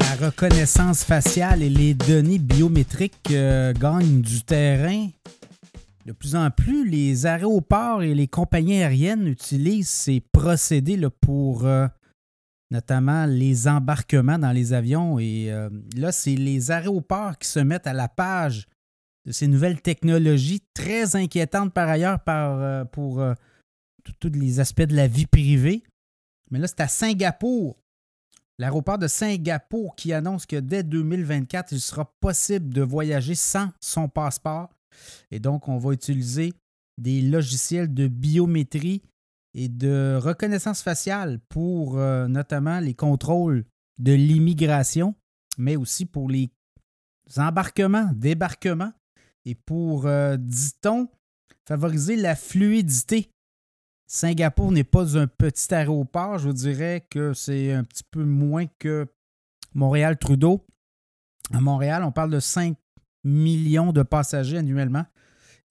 reconnaissance faciale et les données biométriques euh, gagnent du terrain. De plus en plus, les aéroports et les compagnies aériennes utilisent ces procédés pour euh, notamment les embarquements dans les avions. Et euh, là, c'est les aéroports qui se mettent à la page de ces nouvelles technologies, très inquiétantes par ailleurs pour tous les aspects de la vie privée. Mais là, c'est à Singapour L'aéroport de Singapour qui annonce que dès 2024, il sera possible de voyager sans son passeport. Et donc, on va utiliser des logiciels de biométrie et de reconnaissance faciale pour euh, notamment les contrôles de l'immigration, mais aussi pour les embarquements, débarquements et pour, euh, dit-on, favoriser la fluidité Singapour n'est pas un petit aéroport. Je vous dirais que c'est un petit peu moins que Montréal-Trudeau. À Montréal, on parle de 5 millions de passagers annuellement.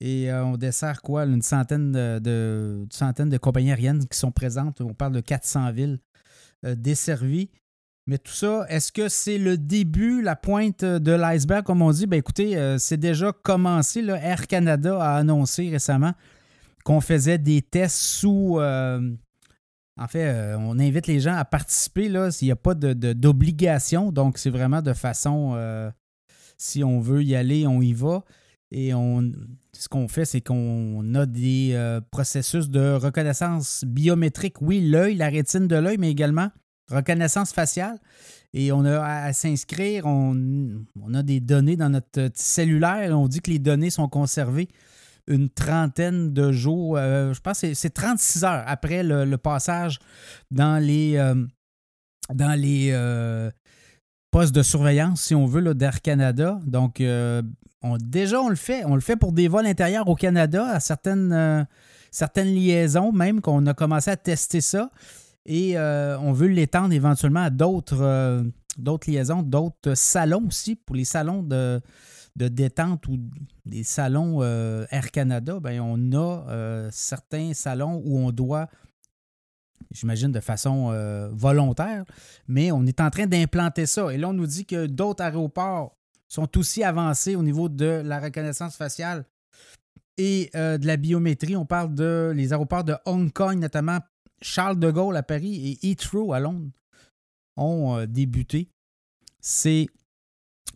Et euh, on dessert quoi? Une centaine de, compagnies aériennes qui sont présentes. On parle de 400 villes euh, desservies. Mais tout ça, est-ce que c'est le début, la pointe de l'iceberg, comme on dit? Ben écoutez, euh, c'est déjà commencé. Air Canada a annoncé récemment qu'on faisait des tests sous. Euh, en fait, euh, on invite les gens à participer là, s'il n'y a pas d'obligation. donc, c'est vraiment de façon. Euh, si on veut y aller, on y va. Et on, ce qu'on fait, c'est qu'on a des processus de reconnaissance biométrique. Oui, l'œil, la rétine de l'œil, mais également reconnaissance faciale. Et on a à, s'inscrire, on, on, a des données dans notre cellulaire. On dit que les données sont conservées une trentaine de jours, euh, je pense que c'est 36 heures après le, passage dans les, euh, dans les euh, postes de surveillance, si on veut, d'Air Canada. Donc, on, déjà, on le fait. On le fait pour des vols intérieurs au Canada, à certaines, liaisons, même qu'on a commencé à tester ça. Et on veut l'étendre éventuellement à d'autres liaisons, d'autres salons aussi, pour les salons de, de détente ou des salons euh, Air Canada, ben, on a euh, certains salons où on doit, j'imagine de façon euh, volontaire, mais on est en train d'implanter ça. Et là, on nous dit que d'autres aéroports sont aussi avancés au niveau de la reconnaissance faciale et de la biométrie. On parle de les aéroports de Hong Kong, notamment Charles de Gaulle à Paris et Heathrow à Londres ont débuté. C'est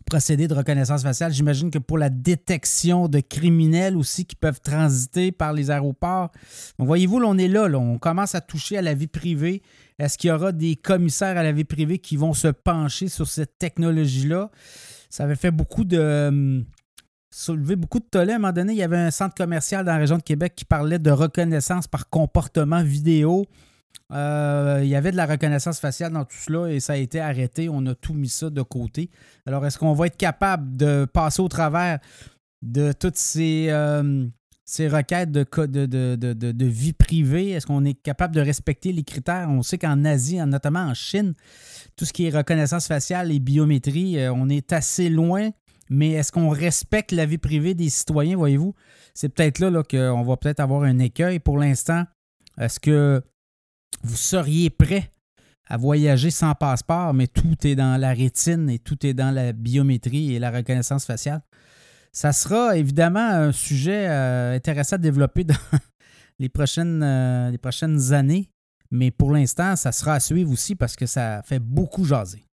procédé de reconnaissance faciale. J'imagine que pour la détection de criminels aussi qui peuvent transiter par les aéroports. voyez-vous, on est là, on commence à toucher à la vie privée. Est-ce qu'il y aura des commissaires à la vie privée qui vont se pencher sur cette technologie-là? Ça avait fait beaucoup de. Hum, soulever beaucoup de tollé. À un moment donné, il y avait un centre commercial dans la région de Québec qui parlait de reconnaissance par comportement vidéo. Euh, il y avait de la reconnaissance faciale dans tout cela et ça a été arrêté. On a tout mis ça de côté. Alors, est-ce qu'on va être capable de passer au travers de toutes ces, euh, requêtes de, de, de, vie privée? Est-ce qu'on est capable de respecter les critères? On sait qu'en Asie, notamment en Chine, tout ce qui est reconnaissance faciale et biométrie, euh, on est assez loin. Mais est-ce qu'on respecte la vie privée des citoyens, voyez-vous? C'est peut-être là, là qu'on va peut-être avoir un écueil. Pour l'instant, est-ce que vous seriez prêt à voyager sans passeport, mais tout est dans la rétine et tout est dans la biométrie et la reconnaissance faciale. Ça sera évidemment un sujet euh, intéressant à développer dans euh, les prochaines années, mais pour l'instant, ça sera à suivre aussi parce que ça fait beaucoup jaser.